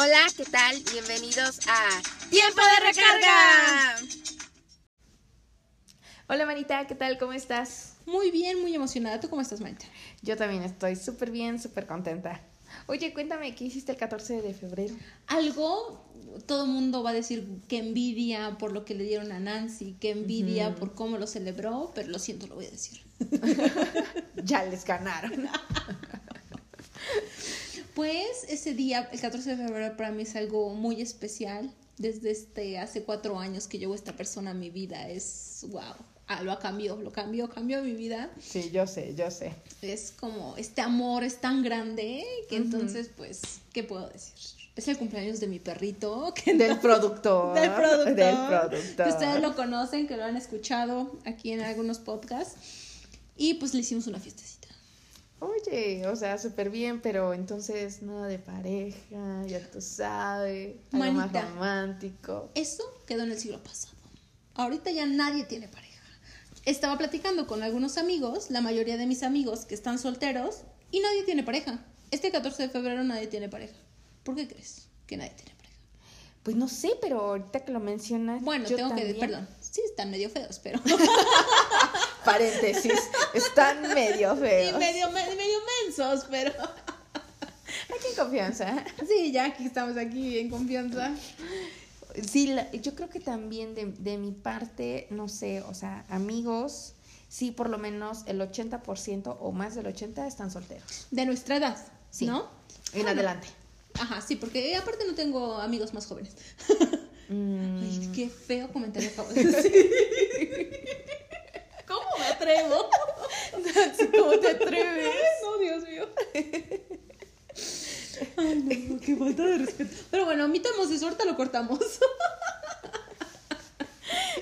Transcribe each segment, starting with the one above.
Hola, ¿qué tal? Bienvenidos a Tiempo de Recarga. Hola Manita, ¿qué tal? ¿Cómo estás? Muy bien, muy emocionada. ¿Tú cómo estás, Manita? Yo también estoy súper bien, súper contenta. Oye, cuéntame, ¿qué hiciste el 14 de febrero? Algo, todo el mundo va a decir que envidia por lo que le dieron a Nancy, que envidia por cómo lo celebró, pero lo siento, lo voy a decir. ya les ganaron. Pues ese día, el 14 de febrero, para mí es algo muy especial. Desde este, hace cuatro años que llevo esta persona en mi vida, es wow. Ah, lo cambió, lo cambió, cambió mi vida. Sí, yo sé, yo sé. Es como, este amor es tan grande que entonces, pues, ¿qué puedo decir? Es el cumpleaños de mi perrito. Que del productor. del productor. Del productor. Que ustedes lo conocen, que lo han escuchado aquí en algunos podcasts. Y pues le hicimos una fiestecita. Oye, o sea, súper bien, pero entonces nada de pareja, ya tú sabes, algo más romántico. Eso quedó en el siglo pasado. Ahorita ya nadie tiene pareja. Estaba platicando con algunos amigos, la mayoría de mis amigos que están solteros, y nadie tiene pareja. Este 14 de febrero nadie tiene pareja. ¿Por qué crees que nadie tiene pareja? Pues no sé, pero ahorita que lo mencionas. Bueno, tengo que. Perdón. Sí, están medio feos, pero. Paréntesis. Están medio feos. Y medio, medio mensos, pero. Aquí en confianza. Sí, ya aquí estamos aquí en confianza. Sí, yo creo que también de, de mi parte, no sé, o sea, amigos, sí, por lo menos el 80% o más del 80% están solteros. De nuestra edad, sí. ¿no? En adelante. Ajá, sí, porque aparte no tengo amigos más jóvenes. Mm. Ay, qué feo comentario acabo de decir. ¿Cómo me atrevo? ¿Cómo te atreves? No, Dios mío. Ay, no, qué falta de respeto. Pero bueno, omitamos eso, ahorita lo cortamos.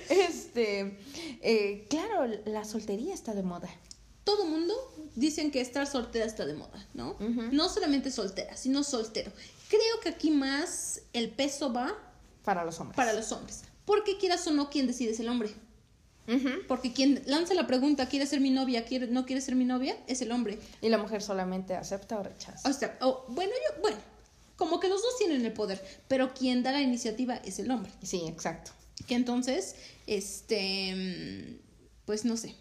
Este, eh, claro, la soltería está de moda. Todo mundo dicen que estar soltera está de moda, ¿no? No solamente soltera, sino soltero. Creo que aquí más el peso va para los hombres. Para los hombres. Porque quieras o no, ¿quién decide es el hombre? Porque quien lanza la pregunta, ¿quiere ser mi novia? ¿Quiere, ¿No quiere ser mi novia? Es el hombre. Y la mujer solamente acepta o rechaza. O sea, bueno, yo, bueno, como que los dos tienen el poder, pero quien da la iniciativa es el hombre. Sí, exacto. Que entonces, este, pues no sé.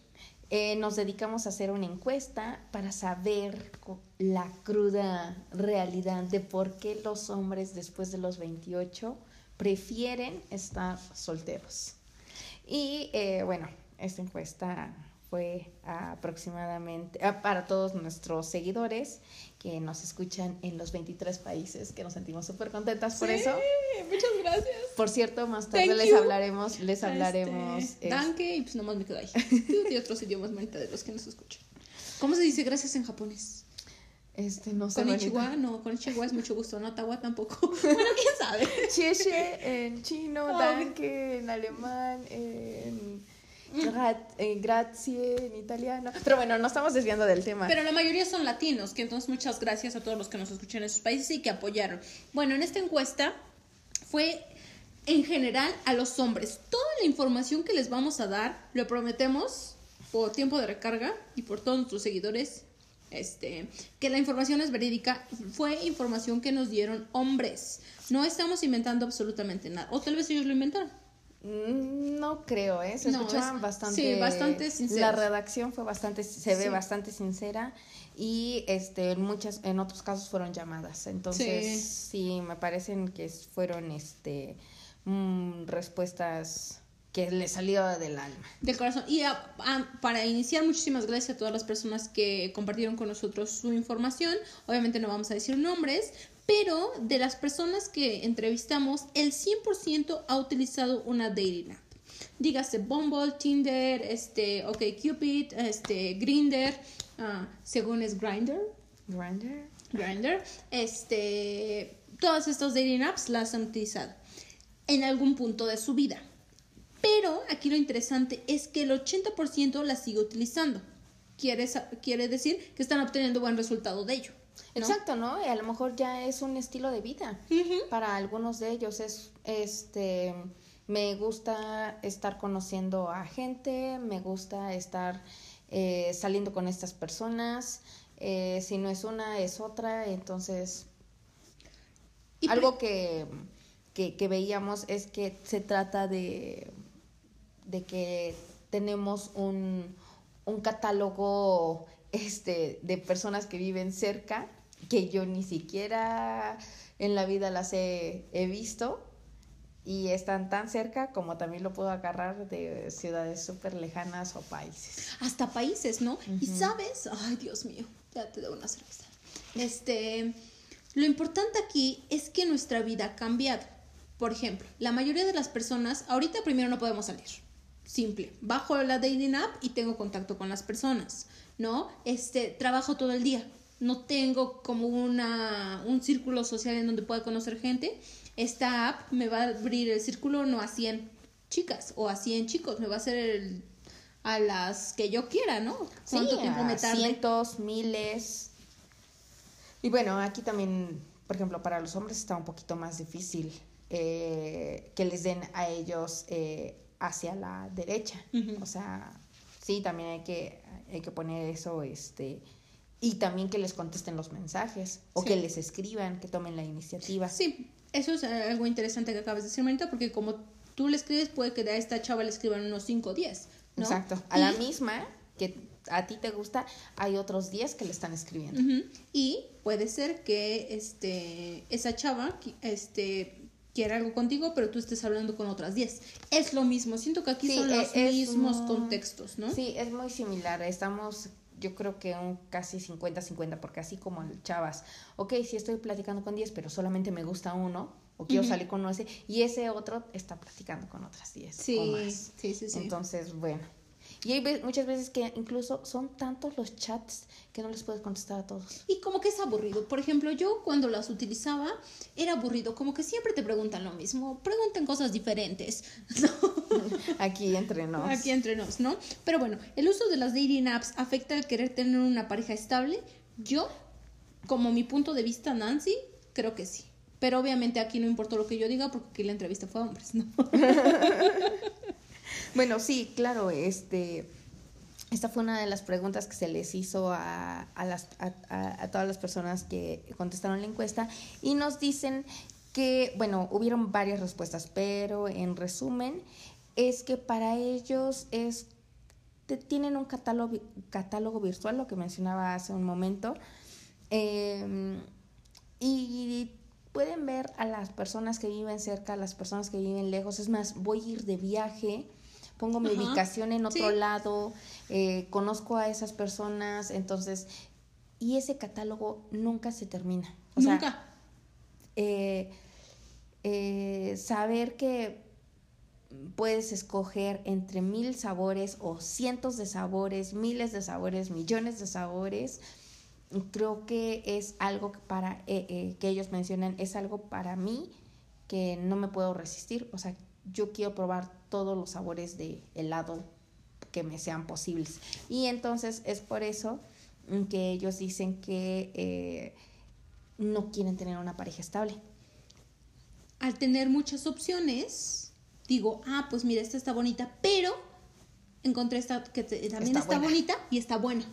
Eh, nos dedicamos a hacer una encuesta para saber la cruda realidad de por qué los hombres después de los 28 prefieren estar solteros. Y eh, bueno, esta encuesta fue aproximadamente ah, para todos nuestros seguidores que nos escuchan en los 23 países, que nos sentimos súper contentas por eso. Muchas gracias. Por cierto, más tarde les hablaremos, les este, hablaremos. Este, danke y pues nomás me quedo ahí. y otros idiomas de los que nos escuchan. ¿Cómo se dice gracias en japonés? Este, no sé. Con no, con es mucho gusto, no, Tawa tampoco. bueno, quién sabe. Chieshe en chino, danke en alemán, en, grazie en italiano. Pero bueno, no estamos desviando del tema. Pero la mayoría son latinos, que entonces muchas gracias a todos los que nos escuchan en esos países y que apoyaron. Bueno, en esta encuesta fue en general a los hombres. Toda la información que les vamos a dar, lo prometemos por tiempo de recarga y por todos nuestros seguidores este, que la información es verídica, fue información que nos dieron hombres. No estamos inventando absolutamente nada. O tal vez ellos lo inventaron. Mm, no creo, ¿eh? Se escuchaban bastante. Sí, bastante La redacción fue bastante, se ve bastante sincera y este, en muchas, en otros casos fueron llamadas. Entonces, sí, me parecen que fueron este mm, respuestas que le salió del alma. Del corazón. Y para iniciar, muchísimas gracias a todas las personas que compartieron con nosotros su información. Obviamente no vamos a decir nombres, pero de las personas que entrevistamos, el 100% ha utilizado una dating app. Dígase Bumble, Tinder, este, OK Cupid, este, Grinder, ah, según es Grinder. Grinder. Grinder. Este, todas estas dating apps las han utilizado en algún punto de su vida. Pero aquí lo interesante es que el 80% la sigue utilizando. Quiere, quiere decir que están obteniendo buen resultado de ello. Exacto, ¿no? Y a lo mejor ya es un estilo de vida. Para algunos de ellos es, este, me gusta estar conociendo a gente, me gusta estar eh, saliendo con estas personas. Eh, si no es una, es otra. Entonces, Y Algo que, que, que veíamos es que se trata de, de que tenemos un, un catálogo este, de personas que viven cerca, que yo ni siquiera en la vida las he, he visto y están tan cerca como también lo puedo agarrar de ciudades súper lejanas o países. hasta países, ¿no? Y sabes, ay Dios mío, ya te doy una cerveza. Este, lo importante aquí es que nuestra vida ha cambiado. Por ejemplo, la mayoría de las personas, ahorita primero no podemos salir. Simple, bajo la dating app y tengo contacto con las personas, ¿no? Este, trabajo todo el día. No tengo como una, un círculo social en donde pueda conocer gente. Esta app me va a abrir el círculo no a 100 chicas o a 100 chicos, me va a hacer el, a las que yo quiera, ¿no? ¿Cuánto Sí, tiempo a me tarde? cientos, miles. Y bueno, aquí también, por ejemplo, para los hombres está un poquito más difícil eh, que les den a ellos eh, hacia la derecha. O sea, sí, también hay que, hay que poner eso, este, y también que les contesten los mensajes, o Sí. que les escriban, que tomen la iniciativa. Sí, eso es eh, algo interesante que acabas de decir, Marita, porque como tú le escribes, puede que a esta chava le escriban unos 5 o 10, ¿no? Exacto. A la misma que a ti te gusta, hay otros 10 que le están escribiendo. Y puede ser que este, esa chava este, quiera algo contigo, pero tú estés hablando con otras 10. Es lo mismo, siento que aquí Sí, son e- los es mismos contextos, ¿no? Sí, es muy similar. Estamos, yo creo que un casi 50-50, porque así como el chavas, ok, sí estoy platicando con 10, pero solamente me gusta uno, o quiero salir con uno ese, y ese otro está platicando con otras 10 Sí, o más. sí, sí, sí. Entonces, bueno. Y hay muchas veces que incluso son tantos los chats que no les puedes contestar a todos. Y como que es aburrido. Por ejemplo, yo cuando las utilizaba era aburrido, como que siempre te preguntan lo mismo, pregunten cosas diferentes. Aquí entre nos. Aquí entre nos, ¿no? Pero bueno, el uso de las dating apps afecta al querer tener una pareja estable. Yo, como mi punto de vista, Nancy, creo que sí. Pero obviamente aquí no importa lo que yo diga porque aquí la entrevista fue a hombres, ¿no? Bueno, sí, claro, este, esta fue una de las preguntas que se les hizo a, a las, a, a- todas las personas que contestaron la encuesta y nos dicen que, bueno, hubieron varias respuestas, pero en resumen es que para ellos es tienen un catálogo, catálogo virtual, lo que mencionaba hace un momento, eh, y pueden ver a las personas que viven cerca, a las personas que viven lejos. Es más, voy a ir de viaje, pongo mi Ajá, ubicación en otro sí. lado, eh, conozco a esas personas, entonces, y ese catálogo nunca se termina. O sea, Nunca. eh, eh, saber que puedes escoger entre mil sabores o cientos de sabores, miles de sabores, millones de sabores, creo que es algo para eh, eh, que ellos mencionan es algo para mí que no me puedo resistir o sea yo quiero probar todos los sabores de helado que me sean posibles y entonces es por eso que ellos dicen que eh, no quieren tener una pareja estable Al tener muchas opciones, digo, ah, pues mira, esta está bonita, pero encontré esta que te- también Está bonita y está buena.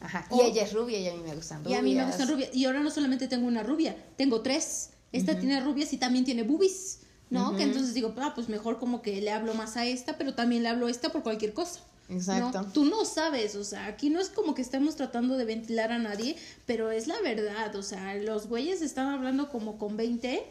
Ajá. O- y ella es rubia y a mí me gustan Y rubias a mí me gustan rubias. Y ahora no solamente tengo una rubia, tengo tres. Esta tiene rubias y también tiene boobies, ¿no? Que entonces digo, ah, pues mejor como que le hablo más a esta, pero también le hablo a esta por cualquier cosa. ¿no? Exacto. Tú no sabes, o sea, aquí no es como que estemos tratando de ventilar a nadie, pero es la verdad, o sea, los güeyes están hablando como con 20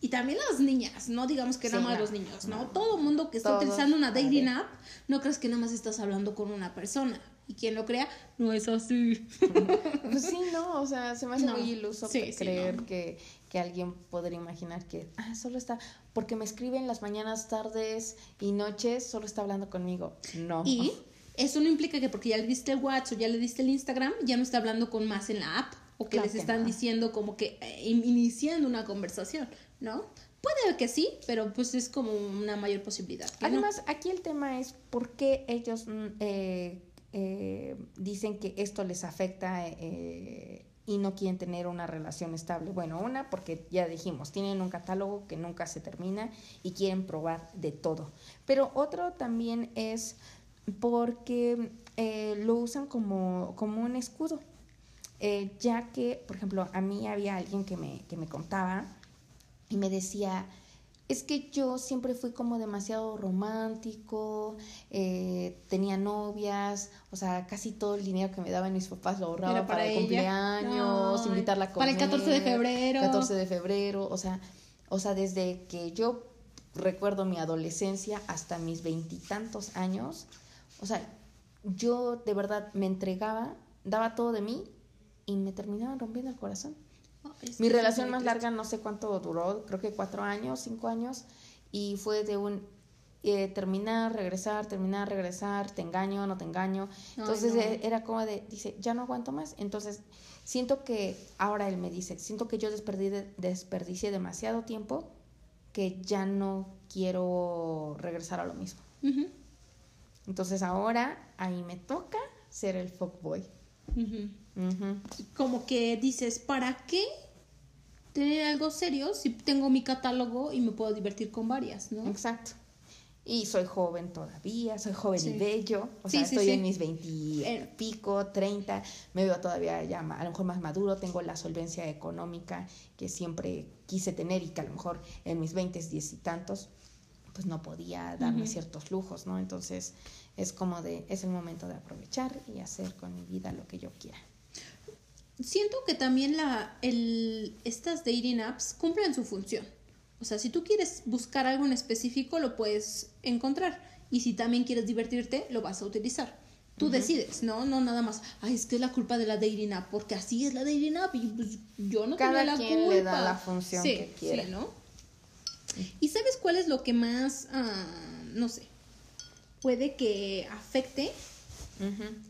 y también las niñas, no digamos que Sí, nada más no, los niños, ¿no? no. Todo mundo que está Todos, utilizando una dating app, no crees que nada más estás hablando con una persona. Y quien lo crea, no es así. Pues sí, no, o sea, se me hace No, muy iluso sí, que- sí, creer que, que alguien podría imaginar que, ah, solo está, porque me escribe en las mañanas, tardes y noches, solo está hablando conmigo. No. Y eso no implica que porque ya le diste el WhatsApp o ya le diste el Instagram, ya no está hablando con más en la app o que Claro les que están no. diciendo como que eh, in- iniciando una conversación, ¿no? Puede que sí, pero pues es como una mayor posibilidad. no. Además, aquí el tema es por qué ellos mm, eh, eh, dicen que esto les afecta eh, y no quieren tener una relación estable. Bueno, una, porque ya dijimos, tienen un catálogo que nunca se termina y quieren probar de todo. Pero otro también es porque eh, lo usan como, como un escudo. Eh, ya que, por ejemplo, a mí había alguien que me, que me contaba y me decía, es que yo siempre fui como demasiado romántico, eh, tenía novias, o sea, casi todo el dinero que me daban mis papás lo ahorraba Era para, para el cumpleaños, invitarla a para comer. el 14 de febrero. 14 de febrero, o sea, o sea, desde que yo recuerdo mi adolescencia hasta mis veintitantos años, o sea, yo de verdad me entregaba, daba todo de mí y me terminaban rompiendo el corazón. Ay, Mi relación más larga no sé cuánto duró, creo que cuatro años, cinco años, y fue de un eh, terminar, regresar, terminar, regresar, te engaño, no te engaño. Ay, Entonces no. eh, era como de, dice, ya no aguanto más. Entonces siento que, ahora él me dice, siento que yo desperdicié, desperdicié demasiado tiempo que ya no quiero regresar a lo mismo. Ujú, Entonces ahora ahí me toca ser el fuckboy. Como que dices, ¿para qué tener algo serio si tengo mi catálogo y me puedo divertir con varias, ¿no? Exacto. Y soy joven todavía, soy joven Sí. y bello. O Sí, sea, sí, estoy en mis 20 Eh. pico, 30. Me veo todavía ya a lo mejor más maduro. Tengo la solvencia económica que siempre quise tener y que a lo mejor en mis 20, 10 y tantos, pues no podía darme ciertos lujos, ¿no? Entonces es como de, es el momento de aprovechar y hacer con mi vida lo que yo quiera. Siento que también la, el, estas dating apps cumplen su función. O sea, si tú quieres buscar algo en específico, lo puedes encontrar. Y si también quieres divertirte, lo vas a utilizar. Tú decides, ¿no? No nada más, ay, es que es la culpa de la dating app, porque así es la dating app y pues yo no Cada tengo la quien culpa. le da la función Sí, que sí, ¿no? ¿Y sabes cuál es lo que más, ah, no sé, puede que afecte?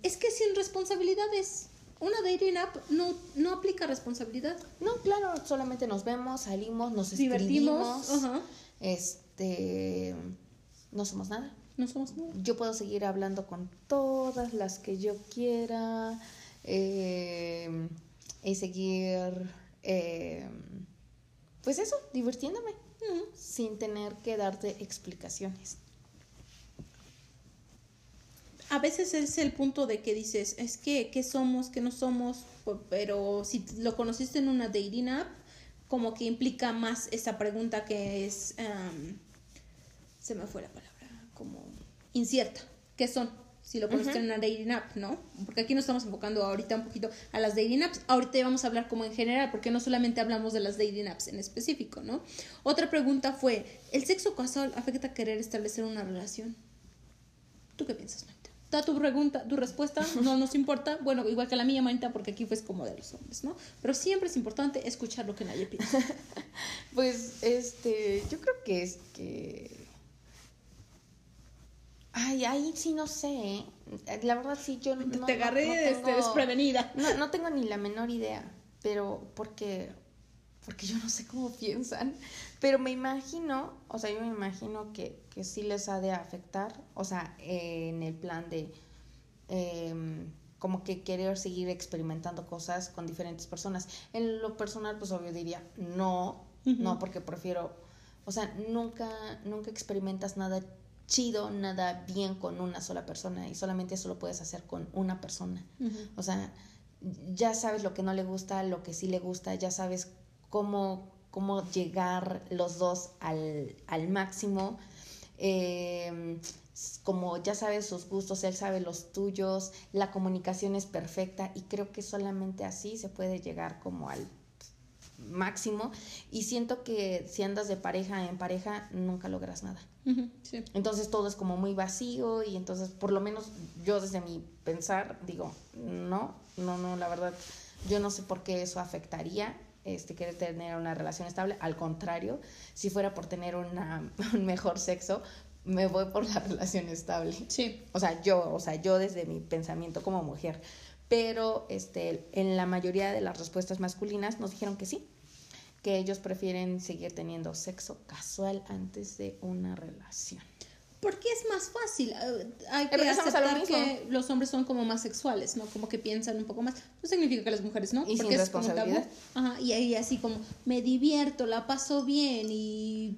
Es que sin responsabilidades. Una dating app no, no aplica responsabilidad. No, claro, solamente nos vemos, salimos, nos Divertimos. Este, no somos nada. No somos nada. Yo puedo seguir hablando con todas las que yo quiera eh, y seguir, eh, pues eso, divirtiéndome, sin tener que darte explicaciones. A veces es el punto de que dices, es que, ¿qué somos? ¿Qué no somos? Pero si lo conociste en una dating app, como que implica más esa pregunta que es, em, se me fue la palabra, como incierta. ¿Qué son? Si lo conociste en una dating app, ¿no? Porque aquí nos estamos enfocando ahorita un poquito a las dating apps. Ahorita vamos a hablar como en general, porque no solamente hablamos de las dating apps en específico, ¿no? Otra pregunta fue, ¿el sexo casual afecta a querer establecer una relación? ¿Tú qué piensas, Manita? Da tu pregunta, tu respuesta, no nos importa. Bueno, igual que la mía, Manita, porque aquí fue como de los hombres, ¿no? Pero siempre es importante escuchar lo que nadie piensa. Pues, este, yo creo que es que... Ay, ahí sí no sé, ¿eh? La verdad sí, yo no... Te agarré no este, tengo- desprevenida. No, no tengo ni la menor idea, pero porque, porque yo no sé cómo piensan, pero me imagino, o sea, yo me imagino que, que sí les ha de afectar, o sea, eh, en el plan de em, como que querer seguir experimentando cosas con diferentes personas. En lo personal, pues obvio diría, no, no, porque prefiero, o sea, nunca, nunca experimentas nada chido, nada bien con una sola persona y solamente eso lo puedes hacer con una persona. O sea, ya sabes lo que no le gusta, lo que sí le gusta, ya sabes cómo, cómo llegar los dos al, al máximo. Eh, como ya sabes sus gustos, él sabe los tuyos, la comunicación es perfecta y creo que solamente así se puede llegar como al máximo y siento que si andas de pareja en pareja nunca logras nada. Sí. Entonces todo es como muy vacío y entonces por lo menos yo desde mi pensar digo, no, no, no, la verdad, yo no sé por qué eso afectaría este querer tener una relación estable, al contrario, si fuera por tener una, un mejor sexo, me voy por la relación estable. Sí. O sea, yo, o sea, yo desde mi pensamiento como mujer. Pero este, en la mayoría de las respuestas masculinas nos dijeron que sí, que ellos prefieren seguir teniendo sexo casual antes de una relación. Porque es más fácil. eh, Hay que aceptar que los hombres son como más sexuales, ¿no? Como que piensan un poco más. No significa que las mujeres no. Y sin porque es como tabú. Ajá, y ahí así como me divierto, la paso bien y,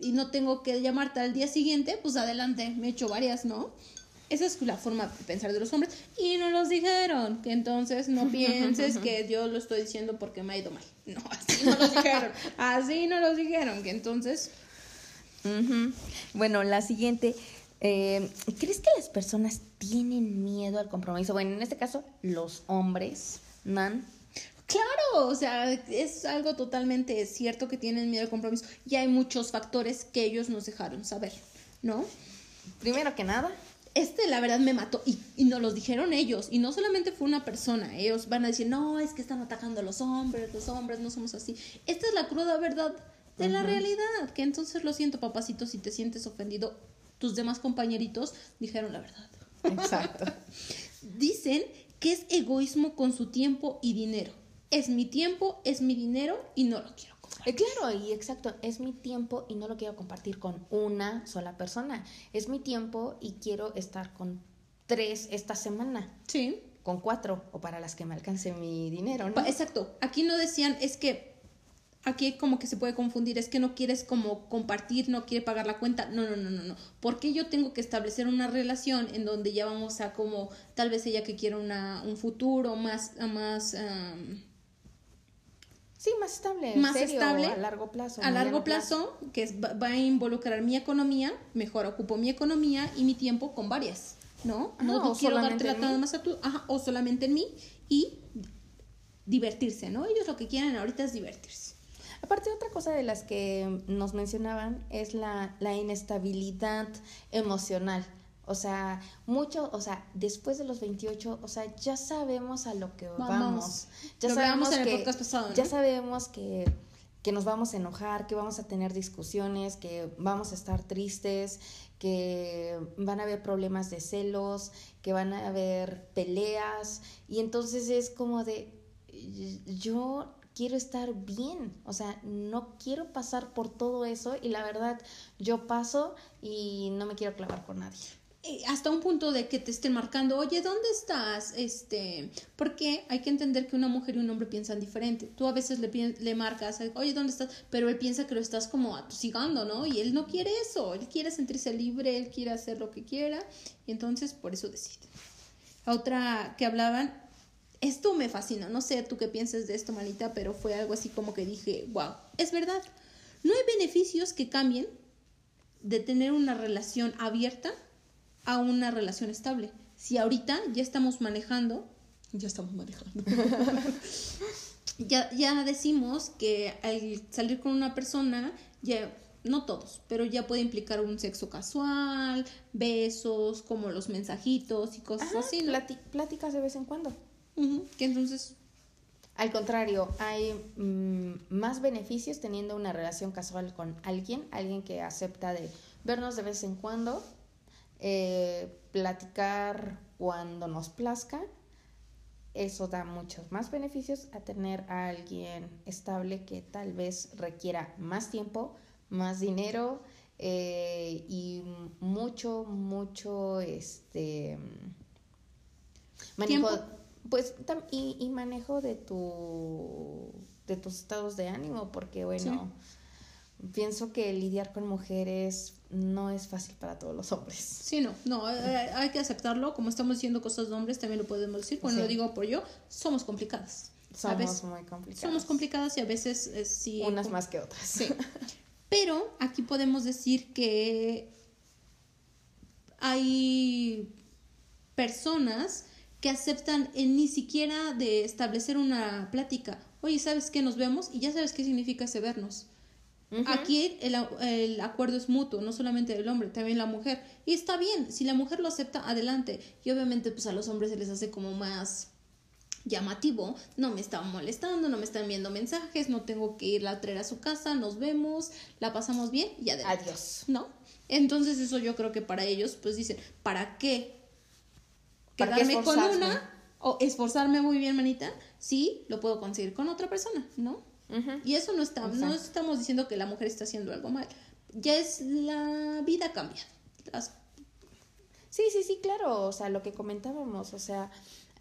y no tengo que llamarte al día siguiente, pues adelante, me he hecho varias, ¿no? Esa es la forma de pensar de los hombres y no los dijeron, que entonces no pienses que yo lo estoy diciendo porque me ha ido mal. No, así no los dijeron, así no los dijeron, que entonces... Bueno, la siguiente. eh, ¿Crees que las personas tienen miedo al compromiso? Bueno, en este caso, los hombres, Nan. Claro, o sea, es algo totalmente cierto que tienen miedo al compromiso y hay muchos factores que ellos nos dejaron saber, ¿no? Primero que nada, Este, la verdad, me mató y, y nos los dijeron ellos. Y no solamente fue una persona. Ellos van a decir, no, es que están atacando a los hombres, los hombres no somos así. Esta es la cruda verdad de la realidad. Que entonces lo siento, papacito, si te sientes ofendido. Tus demás compañeritos dijeron la verdad. exacto. Dicen que es egoísmo con su tiempo y dinero. Es mi tiempo, es mi dinero y no lo quiero compartir. Eh, claro, y exacto, es mi tiempo y no lo quiero compartir con una sola persona. Es mi tiempo y quiero estar con tres esta semana, Sí. con cuatro, o para las que me alcance mi dinero, ¿no? Exacto. Aquí no decían, es que aquí como que se puede confundir, es que no quieres como compartir, no quiere pagar la cuenta. No, no, no, no, no. ¿Por qué yo tengo que establecer una relación en donde ya vamos a como, tal vez ella que quiera una, un futuro más, más, Sí, más estable, más serio, estable, a largo plazo. a largo plazo, que es- va, a involucrar mi economía, mejor ocupo mi economía y mi tiempo con varias, ¿no? Ajá, no o quiero darte en nada más a tú, ajá, o solamente en mí y divertirse, ¿no? Ellos lo que quieren ahorita es divertirse. Aparte, otra cosa de las que nos mencionaban es la, la inestabilidad emocional. O sea, mucho, o sea, después de los 28, o sea, ya sabemos a lo que vamos. Vamos. Ya Lo sabemos el que, podcast pasado, ¿no? ya sabemos que, que nos vamos a enojar, que vamos a tener discusiones, que vamos a estar tristes, que van a haber problemas de celos, que van a haber peleas. Y entonces es como de, yo quiero estar bien, o sea, no quiero pasar por todo eso y la verdad, yo paso y no me quiero clavar con nadie. Eh, hasta un punto de que te estén marcando, oye, ¿dónde estás? Este, porque hay que entender que una mujer y un hombre piensan diferente. Tú a veces le, le marcas, oye, ¿dónde estás? Pero él piensa que lo estás como atosigando, ¿no? Y él no quiere eso, él quiere sentirse libre, él quiere hacer lo que quiera, y entonces por eso decide. Otra que hablaban, esto me fascina, no sé tú qué piensas de esto, Malita, pero fue algo así como que dije, wow, es verdad, no hay beneficios que cambien de tener una relación abierta a una relación estable. Si ahorita ya estamos manejando, ya estamos manejando, ya, ya decimos que al salir con una persona, ya, no todos, pero ya puede implicar un sexo casual, besos, como los mensajitos y cosas Ajá, así, ¿no? pláticas de vez en cuando. Que entonces, Al contrario, hay mm, más beneficios teniendo una relación casual con alguien, alguien que acepta de vernos de vez en cuando, eh, platicar cuando nos plazca. Eso da muchos más beneficios a tener a alguien estable que tal vez requiera más tiempo, más dinero eh, y mucho, mucho, este, manejo, Tiempo. Pues, y, y manejo de tu, de tus estados de ánimo, porque bueno, pienso que lidiar con mujeres no es fácil para todos los hombres. sí, no, no, eh, hay que aceptarlo, como estamos diciendo cosas de hombres, también lo podemos decir, cuando Sí. lo digo por yo, somos complicadas. A Somos veces- muy complicados. somos complicadas y a veces eh, sí. Unas com- más que otras. Sí. Pero aquí podemos decir que hay personas que aceptan el ni siquiera de establecer una plática. Oye, ¿sabes qué? Nos vemos y ya sabes qué significa ese vernos. Aquí el, el acuerdo es mutuo, no solamente del hombre, también la mujer. Y está bien, si la mujer lo acepta, adelante. Y obviamente pues a los hombres se les hace como más llamativo, no me están molestando, no me están viendo mensajes, no tengo que ir a traer a su casa, nos vemos, la pasamos bien y adelante. Adiós. ¿No? Entonces eso yo creo que para ellos pues dicen, ¿para qué? ¿Para qué Quedarme con una o esforzarme muy bien, manita, sí, lo puedo conseguir con otra persona, ¿no? Y eso no está, no estamos diciendo que la mujer está haciendo algo mal. Ya es la vida cambia. Las- Sí, sí, sí, claro. O sea, lo que comentábamos, o sea,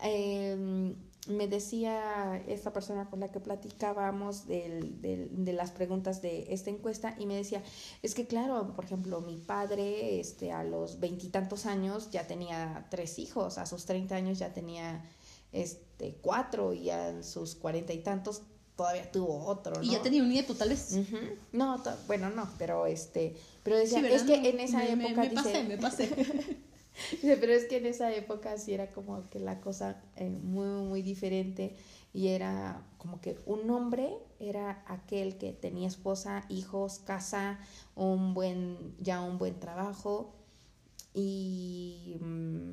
eh, me decía esta persona con la que platicábamos del, del, de las preguntas de esta encuesta y me decía, es que claro, por ejemplo, mi padre este, a los veintitantos años ya tenía tres hijos, a sus treinta años ya tenía este, cuatro y a sus cuarenta y tantos todavía tuvo otro, ¿no? Y ya tenía un nieto, tal vez. No, bueno, no, pero este, pero decía, Sí, es que en esa Me- me- época me dice, pasé, me pasé. Pero es que en esa época sí era como que la cosa eh, muy, muy diferente y era como que un hombre era aquel que tenía esposa, hijos, casa, un buen, ya un buen trabajo y, mm,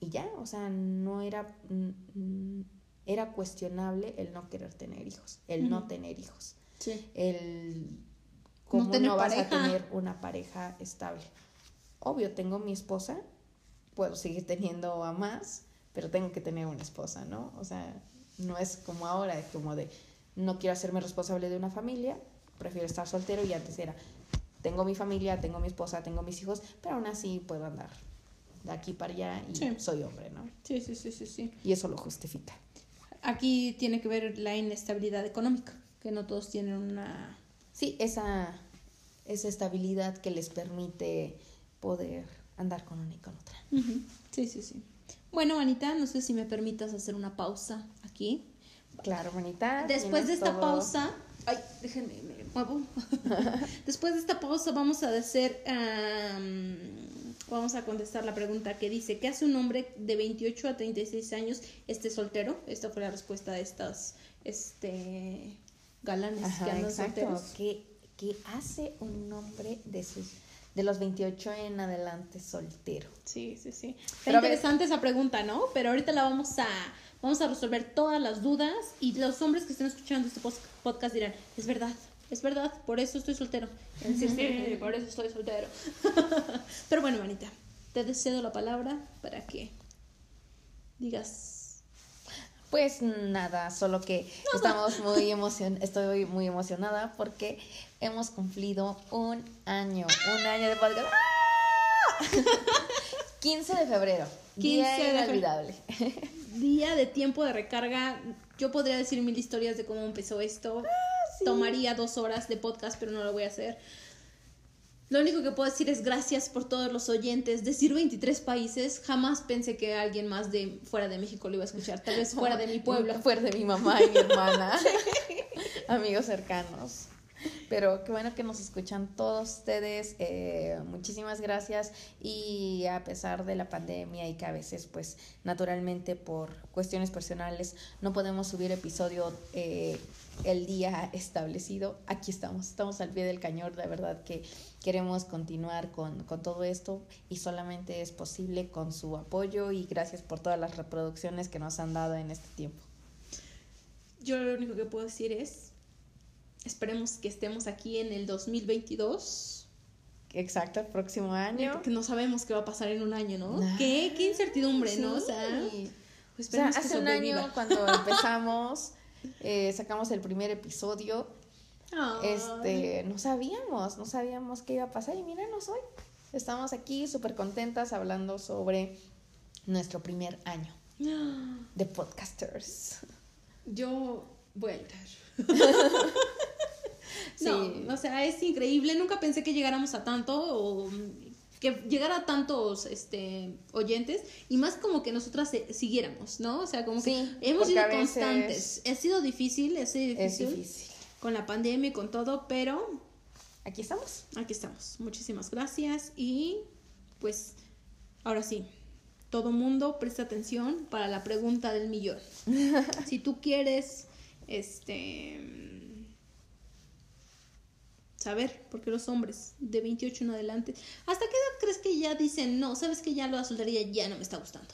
y ya, o sea, no era, mm, era cuestionable el no querer tener hijos, el no tener hijos, Sí. el cómo no, vas pareja. a tener una pareja estable. Obvio, tengo mi esposa, puedo seguir teniendo a más, pero tengo que tener una esposa, ¿no? O sea, no es como ahora, es como de, no quiero hacerme responsable de una familia, prefiero estar soltero y antes era, tengo mi familia, tengo mi esposa, tengo mis hijos, pero aún así puedo andar de aquí para allá y Sí. soy hombre, ¿no? Sí, sí, sí, sí, sí. Y eso lo justifica. Aquí tiene que ver la inestabilidad económica, que no todos tienen una... Sí, esa, esa estabilidad que les permite poder andar con una y con otra. Sí, sí, sí. Bueno, Anita, no sé si me permitas hacer una pausa aquí. Claro, bonita. Después de esta todo- pausa, ay, déjenme, me muevo. Después de esta pausa vamos a hacer, am, vamos a contestar la pregunta que dice, ¿qué hace un hombre de 28 a 36 años esté soltero? Esta fue la respuesta de estas, este, galanes Ajá, que andan exacto. solteros. ¿Qué, qué hace un hombre de sus de los 28 en adelante soltero? Sí, sí, sí. Está interesante esa pregunta, ¿no? Pero ahorita la vamos a vamos a resolver todas las dudas y los hombres que estén escuchando este podcast dirán, es verdad, es verdad, por eso estoy soltero. A decir, sí, por eso estoy soltero. Pero bueno, manita, te deseo la palabra para que digas. Pues nada, solo que estamos muy emocion estoy muy emocionada porque hemos cumplido un año, un año de podcast. ¡Ah! 15 de febrero. 15 día de inolvidable. Día de tiempo de recarga. Yo podría decir mil historias de cómo empezó esto. Tomaría dos horas de podcast, pero no lo voy a hacer. Lo único que puedo decir es gracias por todos los oyentes. Decir 23 países, jamás pensé que alguien más de fuera de México lo iba a escuchar. Tal vez fuera de mi pueblo. Fuera de mi mamá y mi hermana. Amigos cercanos. Pero qué bueno que nos escuchan todos ustedes. eh, muchísimas gracias. Y a pesar de la pandemia y que a veces, pues, naturalmente por cuestiones personales no podemos subir episodio eh, el día establecido, aquí estamos. Estamos al pie del cañón. De verdad que queremos continuar con, con todo esto y solamente es posible con su apoyo y gracias por todas las reproducciones que nos han dado en este tiempo. Yo lo único que puedo decir es, esperemos que estemos aquí en el 2022. Exacto, el próximo año. Porque no sabemos qué va a pasar en un año, ¿no? Nah. ¿Qué? ¿Qué incertidumbre, no? O sea, pues O sea, esperemos que hace un año cuando empezamos, eh, sacamos el primer episodio, este, no sabíamos, no sabíamos qué iba a pasar y míranos hoy. Estamos aquí súper contentas hablando sobre nuestro primer año de podcasters. Yo voy a llorar. Sí. No, o sea, es increíble. Nunca pensé que llegáramos a tanto o que llegara a tantos este, oyentes y más como que nosotras siguiéramos, ¿no? O sea, como que hemos sido constantes. Ha sido difícil, ha sido Es difícil, difícil. con la pandemia y con todo, pero Aquí estamos. aquí estamos. Muchísimas gracias y pues ahora sí, todo mundo presta atención para la pregunta del millón. si tú quieres este saber por qué los hombres de 28 en adelante, ¿hasta qué edad crees que ya dicen, "No, sabes que ya lo soltería ya no me está gustando"?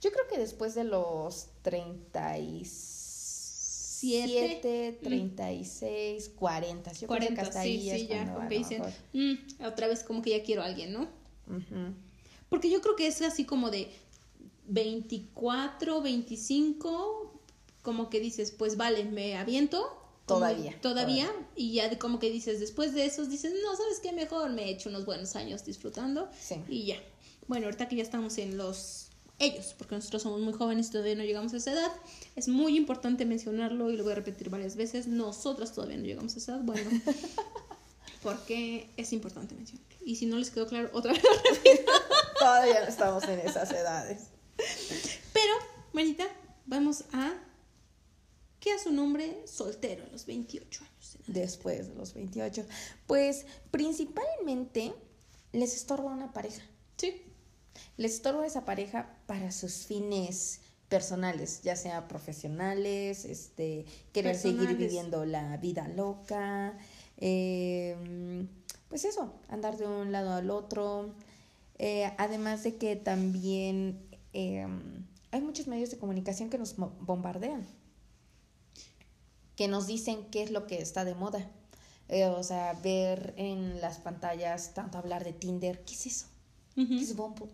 Yo creo que después de los 37, 36, 40. Yo creo que 40, hasta sí, ahí es sí, ya cuando como a que lo dicen, "Mm, otra vez como que ya quiero a alguien, ¿no? Ujú. Porque yo creo que es así como de 24, 25, como que dices, pues vale, me aviento. Como- Todavía, Todavía. Y ya como que dices, después de esos dices, no, ¿sabes qué? Mejor me he hecho unos buenos años disfrutando. Sí. Y ya. Bueno, ahorita que ya estamos en los ellos, porque nosotros somos muy jóvenes y todavía no llegamos a esa edad. Es muy importante mencionarlo y lo voy a repetir varias veces. Nosotras todavía no llegamos a esa edad. Bueno, porque es importante mencionarlo. Y si no les quedó claro, otra vez lo repito. Todavía no estamos en esas edades. Pero, manita, vamos a. ¿Qué hace un hombre soltero a los 28 años? Después de los 28. Pues principalmente les estorba una pareja. Sí. Les estorba esa pareja para sus fines personales, ya sea profesionales, este, querer seguir viviendo la vida loca, eh, pues eso, andar de un lado al otro. Eh, además de que también eh, hay muchos medios de comunicación que nos bombardean, que nos dicen qué es lo que está de moda. Eh, o sea, ver en las pantallas tanto hablar de Tinder, ¿qué es eso? ¿Qué es Bumble?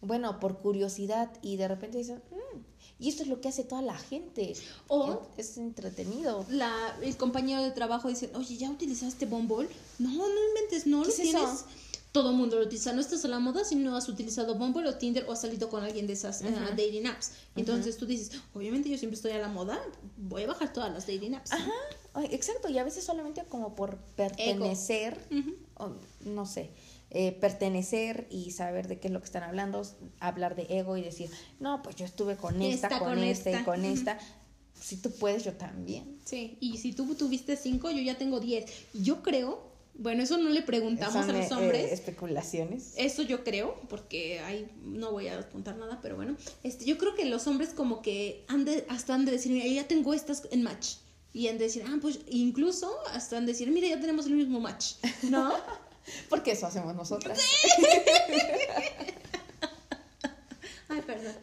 Bueno, por curiosidad y de repente dicen, "Mm, y esto es lo que hace toda la gente. O- es entretenido. La, el compañero de trabajo dice, oye, ¿ya utilizaste Bumble? No, no inventes, no ¿Qué lo es tienes. eso? Todo el mundo lo utiliza. No estás a la moda si no has utilizado Bumble o Tinder o has salido con alguien de esas eh, Ajá. dating apps. Entonces tú dices, obviamente yo siempre estoy a la moda, voy a bajar todas las dating apps. Ajá, ay, exacto, y a veces solamente como por pertenecer, o no sé, eh, pertenecer y saber de qué es lo que están hablando, hablar de ego y decir, no, pues yo estuve con esta, Esta con, con esta y esta". con esta. Si tú puedes, yo también. Sí, y si tú tuviste cinco, yo ya tengo diez. Yo creo, bueno, eso no le preguntamos Son, a los eh, hombres. eh, especulaciones. Eso yo creo, porque ahí no voy a contar nada, pero bueno. Este, yo creo que los hombres como que han de, hasta han de decir, mira, ya tengo estas en match. Y han de decir, ah, pues incluso hasta han de decir, mira, ya tenemos el mismo match. ¿No? Porque eso hacemos nosotras. Ay, perdón.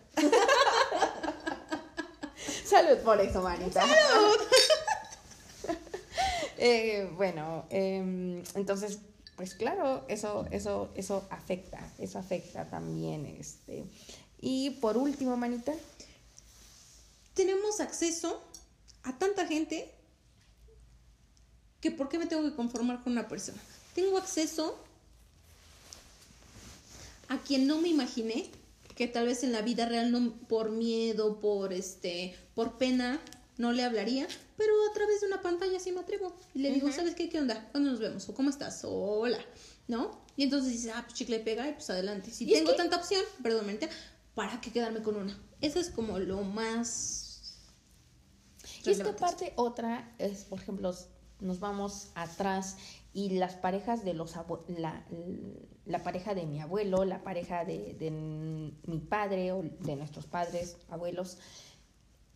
Salud por eso, manita. ¡Salud! Bueno, em, entonces, pues claro, eso, eso, eso afecta, eso afecta también, este. Y por último, manita, Tenemos acceso a tanta gente que ¿por qué me tengo que conformar con una persona? Tengo acceso a quien no me imaginé que tal vez en la vida real no por miedo, por este, por pena no le hablaría, pero a través de una pantalla sí me atrevo y le digo, ¿sabes qué? ¿Qué onda? ¿Cuándo nos vemos? ¿O cómo estás? O hola, ¿no? Y entonces dice, ah, pues chicle pega y pues adelante. Si es tengo que- tanta opción, perdón, ¿para qué quedarme con una? Eso es como lo más Y es que aparte otra es, por ejemplo, nos vamos atrás y las parejas de los la, la pareja de mi abuelo, la pareja de, de mi padre o de nuestros padres, abuelos,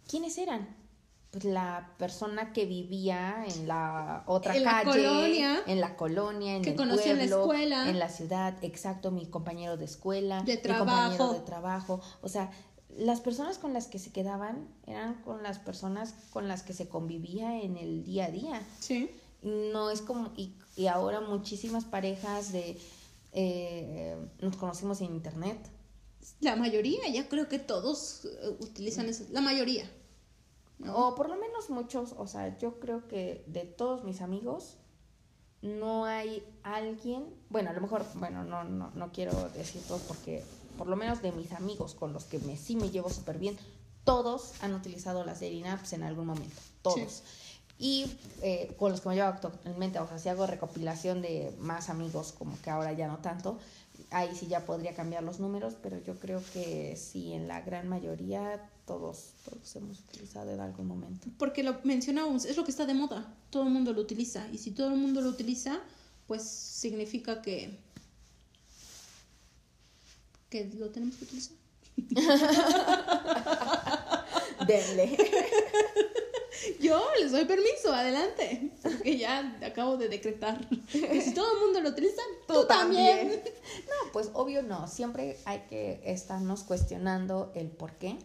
¿quiénes eran? Pues la persona que vivía en la otra En la calle, colonia. en la colonia, en Que el conocía en la escuela. en la ciudad, exacto, mi compañero de escuela, De mi compañero trabajo. de trabajo, o sea, las personas con las que se quedaban eran con las personas con las que se convivía en el día a día. Sí. No es como, y, y ahora muchísimas parejas de, eh, nos conocimos en internet. La mayoría, ya creo que todos eh, utilizan eso. La mayoría. O por lo menos muchos, o sea, yo creo que de todos mis amigos, no hay alguien, bueno, a lo mejor, bueno, no, no, no quiero decir todos porque por lo menos de mis amigos con los que me, sí me llevo súper bien, todos han utilizado las dating apps en algún momento, todos. Y eh, con los que me llevo actualmente, o sea, si hago recopilación de más amigos, como que ahora ya no tanto, ahí sí ya podría cambiar los números, pero yo creo que sí, en la gran mayoría todos, todos hemos utilizado en algún momento. Porque lo mencionábamos, es lo que está de moda. Todo el mundo lo utiliza. Y si todo el mundo lo utiliza, pues significa que. que lo tenemos que utilizar. Denle. Yo les doy permiso, adelante. Porque ya acabo de decretar que si todo el mundo lo utiliza, tú, también. No, pues obvio no. Siempre hay que estarnos cuestionando el por qué.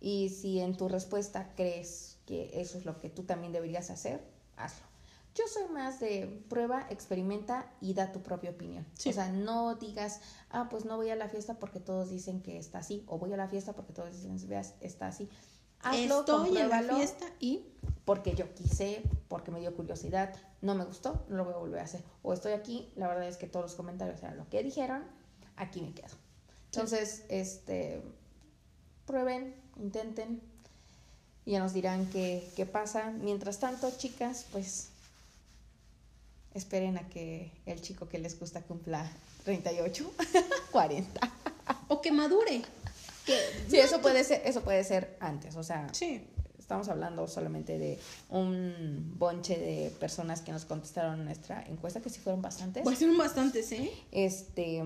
Y si en tu respuesta crees que eso es lo que tú también deberías hacer, hazlo. Yo soy más de prueba, experimenta y da tu propia opinión. Sí. O sea, no digas, ah, pues no voy a la fiesta porque todos dicen que está así, o voy a la fiesta porque todos dicen que está así. Hazlo, Estoy en la fiesta y. porque yo quise, porque me dio curiosidad, no me gustó, no lo voy a volver a hacer. O estoy aquí, la verdad es que todos los comentarios eran lo que dijeron, aquí me quedo. Entonces, este, prueben, intenten y ya nos dirán qué, qué pasa. Mientras tanto, chicas, pues esperen a que el chico que les gusta cumpla 38, 40. O que madure. Que Sí, eso puede ser, eso puede ser antes, o sea, Sí. estamos hablando solamente de un bonche de personas que nos contestaron nuestra encuesta, que sí fueron bastantes. Pues son bastantes, ¿eh? Este,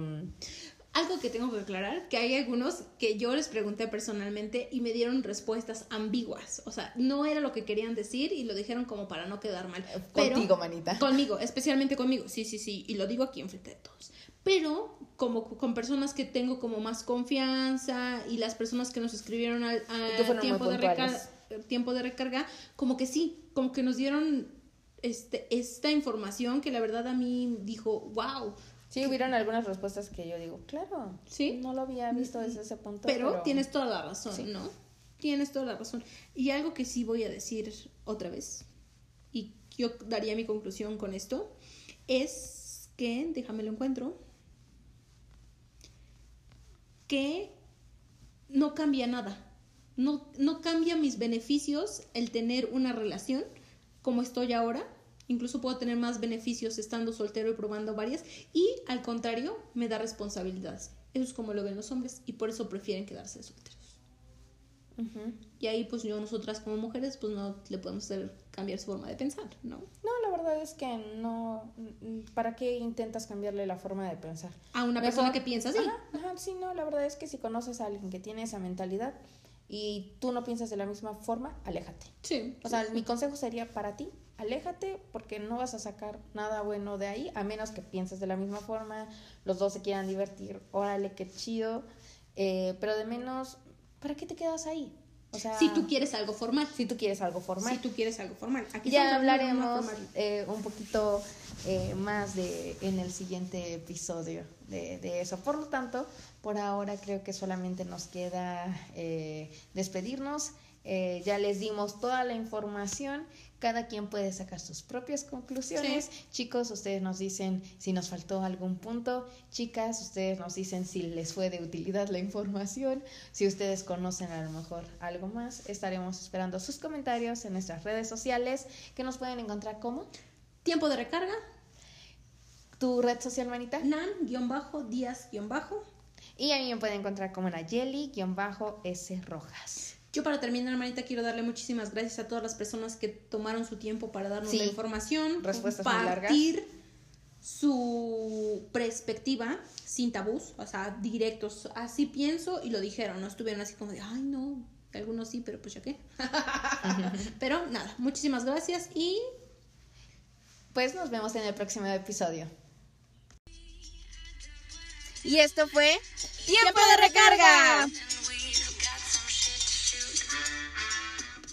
Algo que tengo que aclarar, que hay algunos que yo les pregunté personalmente y me dieron respuestas ambiguas. O sea, no era lo que querían decir y lo dijeron como para no quedar mal. Pero- contigo, manita. Conmigo, especialmente conmigo. Sí, sí, sí. Y lo digo aquí enfrente de todos. Pero como con personas que tengo como más confianza y las personas que nos escribieron al, tiempo, de recarga, tiempo de recarga, como que sí, como que nos dieron este, esta información que la verdad a mí dijo, wow. Sí, hubieron algunas respuestas que yo digo, claro, Sí. no lo había visto desde ese punto. Pero, tienes toda la razón, Sí. ¿no? Tienes toda la razón. Y algo que sí voy a decir otra vez, y yo daría mi conclusión con esto, es que, déjame lo encuentro, que no cambia nada. No, no cambia mis beneficios el tener una relación como estoy ahora. Incluso puedo tener más beneficios estando soltero y probando varias. Y al contrario, me da responsabilidades. Eso es como lo ven los hombres y por eso prefieren quedarse solteros. Y ahí pues yo, nosotras como mujeres, pues no le podemos hacer cambiar su forma de pensar, ¿no? No, la verdad es que no. ¿Para qué intentas cambiarle la forma de pensar? A una Mejor- persona que piensa así. Ajá, ajá, sí, no, la verdad es que si conoces a alguien que tiene esa mentalidad y tú no piensas de la misma forma, aléjate. Sí. O sea, mi consejo sería para ti, aléjate porque no vas a sacar nada bueno de ahí, a menos que pienses de la misma forma, los dos se quieran divertir, órale, qué chido, eh, pero de menos, ¿para qué te quedas ahí? O sea, si tú quieres algo formal. si tú quieres algo formal. Si tú quieres algo formal. Aquí ya hablaremos eh, un poquito eh, más de en el siguiente episodio de, de eso. Por lo tanto, por ahora creo que solamente nos queda eh, despedirnos. Eh, ya les dimos toda la información. Cada quien puede sacar sus propias conclusiones. Chicos, ustedes nos dicen si nos faltó algún punto. Chicas, ustedes nos dicen si les fue de utilidad la información. Si ustedes conocen a lo mejor algo más, estaremos esperando sus comentarios en nuestras redes sociales que nos pueden encontrar como Tiempo de recarga. tu red social, manita. Nan-Díaz-Bajo. Y a mí me pueden encontrar como Nayeli-S Rojas. Yo para terminar, Marita, quiero darle muchísimas gracias a todas las personas que tomaron su tiempo para darnos Sí. la información, Respuestas muy largas. compartir su perspectiva sin tabús, o sea, directos. Así pienso y lo dijeron, no estuvieron así como de, ay, no, algunos sí, pero pues ya qué. pero nada, muchísimas gracias y Pues nos vemos en el próximo episodio. Y esto fue Tiempo de recarga.